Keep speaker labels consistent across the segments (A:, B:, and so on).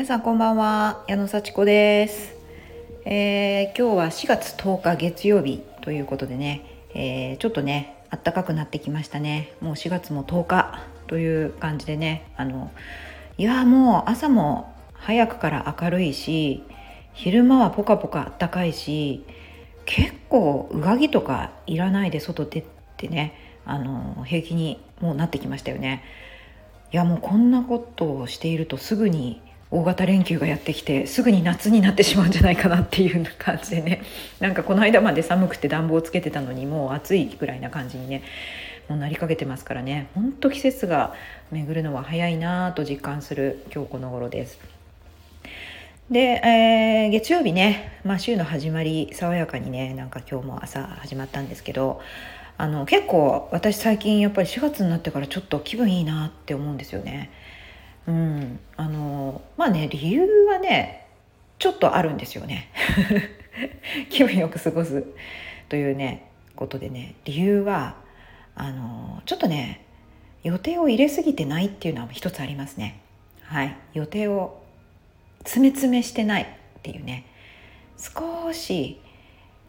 A: 皆さんこんばんは。矢野幸子です、えー、今日は4月10日月曜日ということでね、えー、ちょっとね暖かくなってきましたね。もう4月も10日という感じでねあのいやもう朝も早くから明るいし昼間はポカポカ暖かいし結構上着とかいらないで外出てねあの平気にもうなってきましたよね。いやもうこんなことをしているとすぐに大型連休がやってきてすぐに夏になってしまうんじゃないかなっていう感じでね なんかこの間まで寒くて暖房つけてたのにもう暑いぐらいな感じにねもうなりかけてますからねほんと季節が巡るのは早いなと実感する今日この頃です。で、えー、月曜日ね、まあ、週の始まり爽やかにねなんか今日も朝始まったんですけどあの結構私最近やっぱり4月になってからちょっと気分いいなって思うんですよね。うん、あのまあね理由はねちょっとあるんですよね。気分よく過ごすというねことでね。理由はあのちょっとね予定を入れすぎてないっていうのは一つありますね。はい、予定を詰め詰めしてないっていうね。少し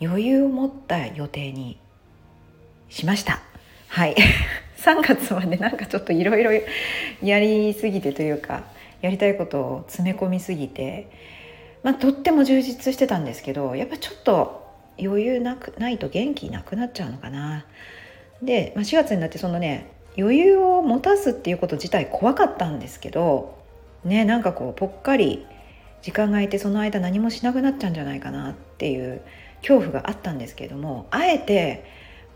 A: 余裕を持った予定にしました。はい。3月までなんかちょっといろいろやりすぎてというかやりたいことを詰め込みすぎてまあとっても充実してたんですけどやっぱちょっと余裕なくないと元気なくなっちゃうのかな。で、まあ、4月になってそのね余裕を持たすっていうこと自体怖かったんですけどねなんかこうぽっかり時間が空いてその間何もしなくなっちゃうんじゃないかなっていう恐怖があったんですけれどもあえて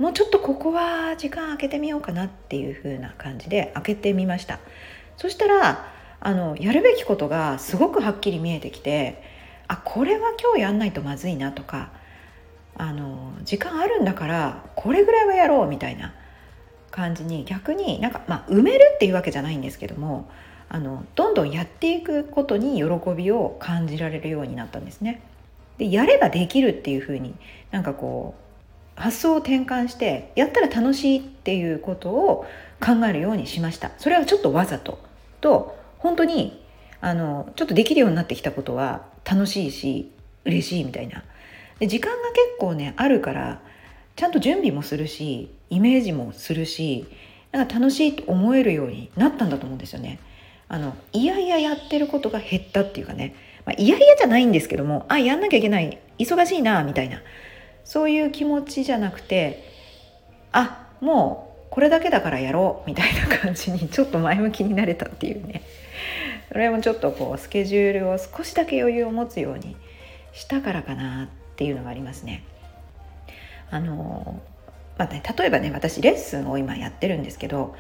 A: もうちょっとここは時間空けてみようかなっていう風な感じで開けてみましたそしたらあのやるべきことがすごくはっきり見えてきてあこれは今日やんないとまずいなとかあの時間あるんだからこれぐらいはやろうみたいな感じに逆になんか、まあ、埋めるっていうわけじゃないんですけどもあのどんどんやっていくことに喜びを感じられるようになったんですね。でやればできるっていうふうになんかこう発想を転換してやったら楽しいっていうことを考えるようにしました。それはちょっとわざと。と本当にあのちょっとできるようになってきたことは楽しいし嬉しいみたいな。で時間が結構ねあるからちゃんと準備もするしイメージもするしなんか楽しいと思えるようになったんだと思うんですよね。あのいやいややってることが減ったっていうかね、まあ、いやいやじゃないんですけどもあやんなきゃいけない。忙しいなみたいな。そういう気持ちじゃなくてあもうこれだけだからやろうみたいな感じにちょっと前向きになれたっていうねそれもちょっとこうスケジュールを少しだけ余裕を持つようにしたからかなっていうのがありますね。あのまあね、例えばね私レッスンを今やってるんですけど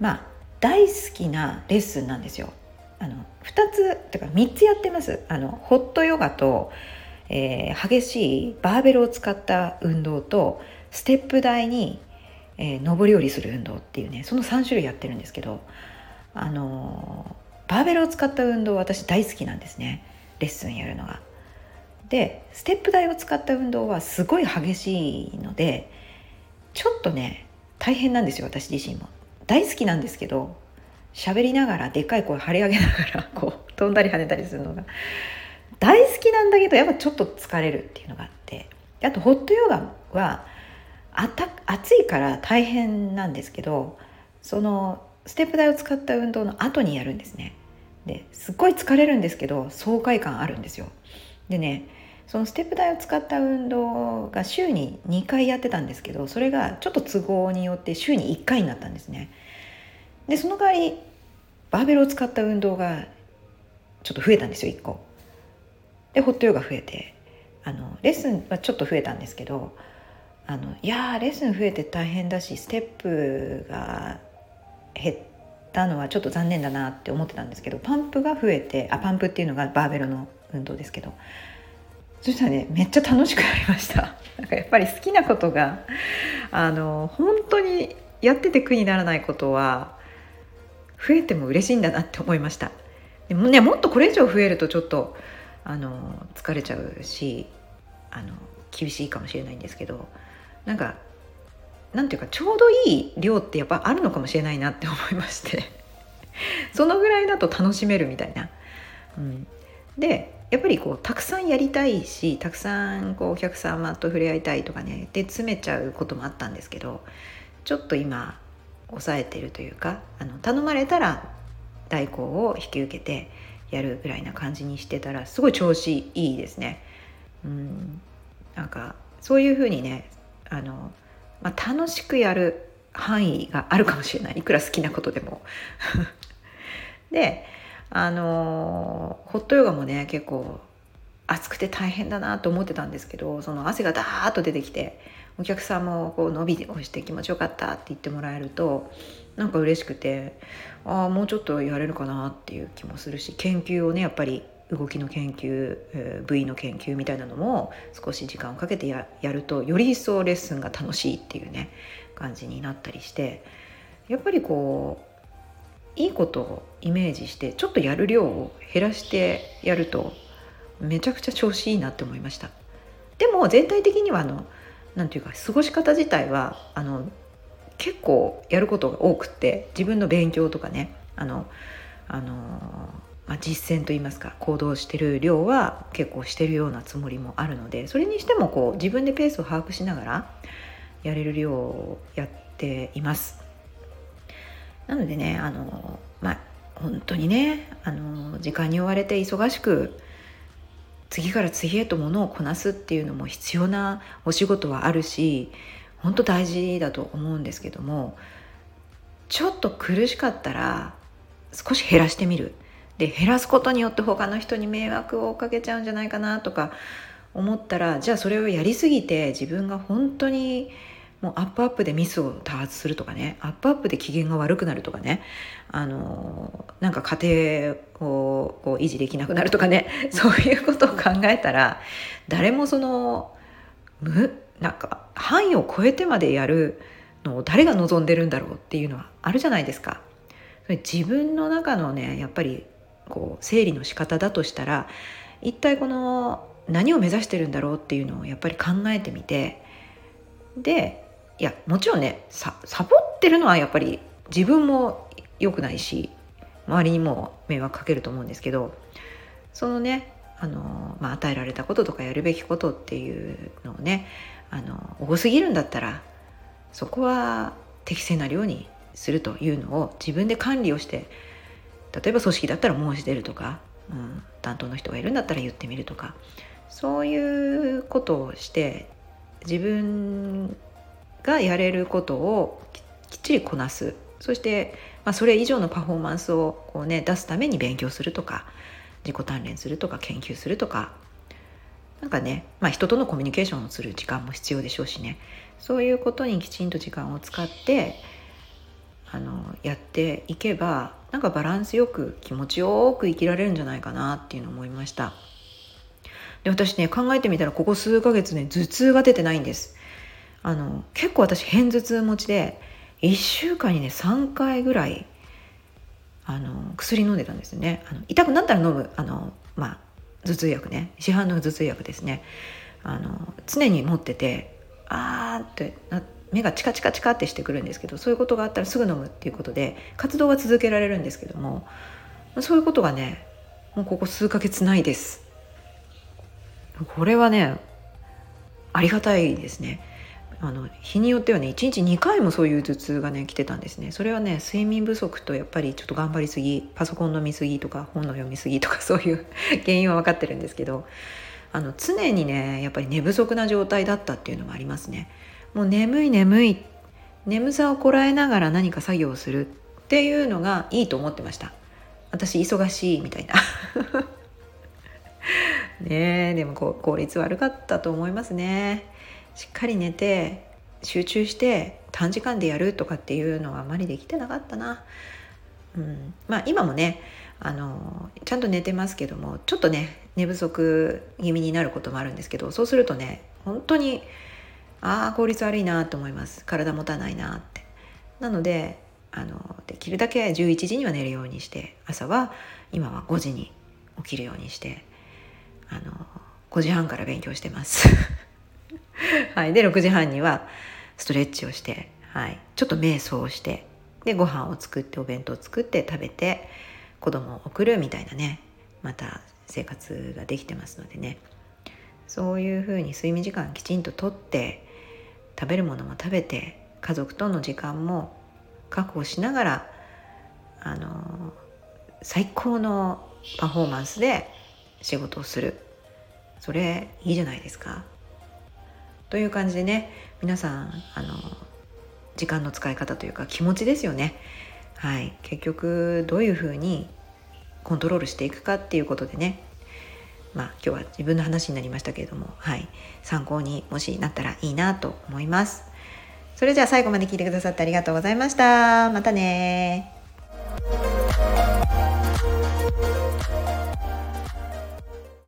A: まあ大好きなレッスンなんですよ。あの2つとか3つやってますあのホットヨガと、えー、激しいバーベルを使った運動とステップ台に、えー、上り下りする運動っていうねその3種類やってるんですけどあのー、バーベルを使った運動私大好きなんですねレッスンやるのが。でステップ台を使った運動はすごい激しいのでちょっとね大変なんですよ私自身も。大好きなんですけど喋りながらでっかい声張り上げながらこう飛んだり跳ねたりするのが大好きなんだけどやっぱちょっと疲れるっていうのがあってあとホットヨガはあた暑いから大変なんですけどそのステップ台を使った運動の後にやるんですね。ですっごい疲れるんですけど爽快感あるんですよ。でねそのステップ台を使った運動が週に2回やってたんですけどそれがちょっと都合によって週に1回になったんですね。でその代わりバーベルを使った運動がちょっと増えたんですよ1個。でホットヨガ増えてあのレッスンはちょっと増えたんですけどあのいやレッスン増えて大変だしステップが減ったのはちょっと残念だなって思ってたんですけどパンプが増えてあパンプっていうのがバーベルの運動ですけどそしたらねめっちゃ楽しくなりました。なんかやっぱり好きなことがあの本当にやってて苦にならないことは増えても嬉しいんだなって思いました。でもねもっとこれ以上増えるとちょっとあの疲れちゃうしあの厳しいかもしれないんですけどなんかなんていうかちょうどいい量ってやっぱあるのかもしれないなって思いまして。そのぐらいだと楽しめるみたいな、うん、でやっぱりこうたくさんやりたいしたくさんこうお客様と触れ合いたいとかねで詰めちゃうこともあったんですけどちょっと今抑えてるというかあの頼まれたら代行を引き受けてやるぐらいな感じにしてたらすごい調子いいですね。うんなんかそういうふうにねあの、まあ、楽しくやる範囲があるかもしれないいくら好きなことでも。であのホットヨガもね結構暑くて大変だなと思ってたんですけどその汗がダーッと出てきてお客さんもこう伸びをして気持ちよかったって言ってもらえるとなんか嬉しくてああもうちょっとやれるかなっていう気もするし研究をねやっぱり動きの研究、えー、部位の研究みたいなのも少し時間をかけてやるとより一層レッスンが楽しいっていうね感じになったりしてやっぱりこういいことをイメージしてちょっとやる量を減らしてやるとめちゃくちゃ調子いいなって思いました。でも全体的にはあのなんていうか過ごし方自体はあの結構やることが多くって自分の勉強とかねあのあの、まあ、実践といいますか行動してる量は結構してるようなつもりもあるのでそれにしてもこう自分でペースを把握しながらやれる量をやっています。なのでねあのまあ本当にねあの時間に追われて忙しく次から次へとものをこなすっていうのも必要なお仕事はあるし本当大事だと思うんですけどもちょっと苦しかったら少し減らしてみる。で減らすことによって他の人に迷惑をかけちゃうんじゃないかなとか思ったらじゃあそれをやりすぎて自分が本当にもうアップアップでミスを多発するとかねアップアップで機嫌が悪くなるとかねあのなんか家庭をこう維持できなくなるとかねそういうことを考えたら誰もその無なんか範囲を超えてまでやるのを誰が望んでるんだろうっていうのはあるじゃないですか。自分の中のねやっぱりこう整理の仕方だとしたら一体この何を目指してるんだろうっていうのをやっぱり考えてみてでいやもちろんねサボってるのはやっぱり自分も良くないし周りにも迷惑かけると思うんですけどそのねあの、まあ、与えられたこととかやるべきことっていうのをねあの多すぎるんだったらそこは適正な量にするというのを自分で管理をして例えば組織だったら申し出るとか、うん、担当の人がいるんだったら言ってみるとかそういうことをして自分がやれることをきっちりこなす。そして、まあ、それ以上のパフォーマンスをこう、ね、出すために勉強するとか自己鍛錬するとか研究するとかなんかね、まあ、人とのコミュニケーションをする時間も必要でしょうしね。そういうことにきちんと時間を使ってあのやっていけばなんかバランスよく気持ちよく生きられるんじゃないかなっていうのを思いました。で私ね考えてみたらここ数ヶ月ね頭痛が出てないんです。あの結構私片頭痛持ちで1週間にね3回ぐらいあの薬飲んでたんですね。あの痛くなったら飲む。あの、まあ、頭痛薬ね。市販の頭痛薬ですね。あの常に持っててあーって目がチカチカチカってしてくるんですけどそういうことがあったらすぐ飲むっていうことで活動は続けられるんですけどもそういうことがねもうここ数ヶ月ないです。これはねありがたいですね。あの日によってはね1日2回もそういう頭痛がね来てたんですね。それはね睡眠不足とやっぱりちょっと頑張りすぎパソコンの見すぎとか本の読みすぎとか そういう原因は分かってるんですけどあの常にねやっぱり寝不足な状態だったっていうのもありますね。もう眠い眠い眠さをこらえながら何か作業をするっていうのがいいと思ってました。私忙しいみたいな。ねえでもこ効率悪かったと思いますね。しっかり寝て集中して短時間でやるとかっていうのはあまりできてなかったな。うん、まあ今もねあのちゃんと寝てますけどもちょっとね寝不足気味になることもあるんですけどそうするとね本当にああ効率悪いなと思います。体持たないなって。なのであのできるだけ11時には寝るようにして朝は今は5時に起きるようにしてあの5時半から勉強してます。はい、で6時半にはストレッチをして、はい、ちょっと瞑想をしてでご飯を作ってお弁当を作って食べて子供を送るみたいなねまた生活ができてますのでね。そういうふうに睡眠時間きちんととって食べるものも食べて家族との時間も確保しながらあの最高のパフォーマンスで仕事をする。それいいじゃないですか。という感じでね皆さんあの時間の使い方というか気持ちですよね。はい。結局どういうふうにコントロールしていくかっていうことでね。まあ今日は自分の話になりましたけれどもはい。参考にもしなったらいいなと思います。それじゃあ最後まで聞いてくださってありがとうございました。またね